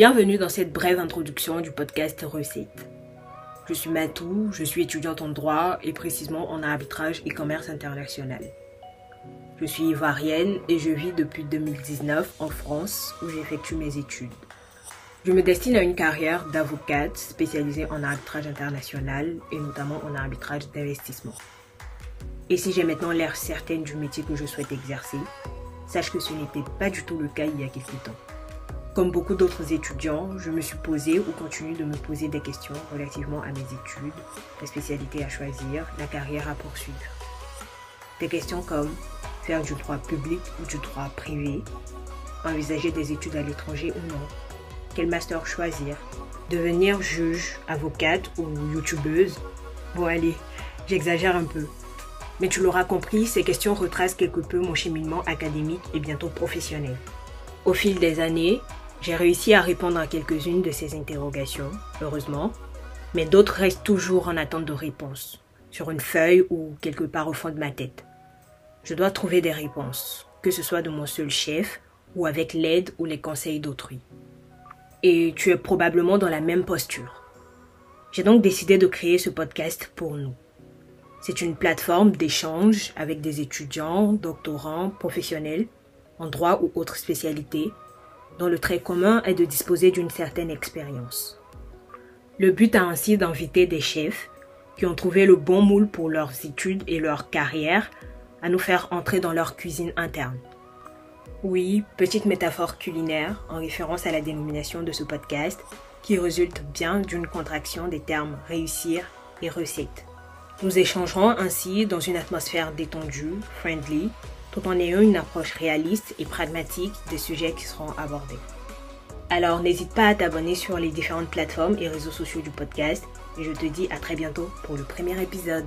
Bienvenue dans cette brève introduction du podcast Recettes. Je suis Matou, je suis étudiante en droit et précisément en arbitrage et commerce international. Je suis ivoirienne et je vis depuis 2019 en France où j'effectue mes études. Je me destine à une carrière d'avocate spécialisée en arbitrage international et notamment en arbitrage d'investissement. Et si j'ai maintenant l'air certaine du métier que je souhaite exercer, sache que ce n'était pas du tout le cas il y a quelques temps. Comme beaucoup d'autres étudiants, je me suis posé ou continue de me poser des questions relativement à mes études, la spécialité à choisir, la carrière à poursuivre. Des questions comme faire du droit public ou du droit privé, envisager des études à l'étranger ou non, quel master choisir, devenir juge, avocate ou youtubeuse. Bon allez, j'exagère un peu. Mais tu l'auras compris, ces questions retracent quelque peu mon cheminement académique et bientôt professionnel. Au fil des années, j'ai réussi à répondre à quelques-unes de ces interrogations, heureusement, mais d'autres restent toujours en attente de réponse, sur une feuille ou quelque part au fond de ma tête. Je dois trouver des réponses, que ce soit de mon seul chef ou avec l'aide ou les conseils d'autrui. Et tu es probablement dans la même posture. J'ai donc décidé de créer ce podcast pour nous. C'est une plateforme d'échange avec des étudiants, doctorants, professionnels, en droit ou autres spécialités, dont le trait commun est de disposer d'une certaine expérience. Le but est ainsi d'inviter des chefs qui ont trouvé le bon moule pour leurs études et leur carrière à nous faire entrer dans leur cuisine interne. Oui, petite métaphore culinaire en référence à la dénomination de ce podcast qui résulte bien d'une contraction des termes réussir et recette. Nous échangerons ainsi dans une atmosphère détendue, friendly, tout en ayant une approche réaliste et pragmatique des sujets qui seront abordés. Alors n'hésite pas à t'abonner sur les différentes plateformes et réseaux sociaux du podcast et je te dis à très bientôt pour le premier épisode.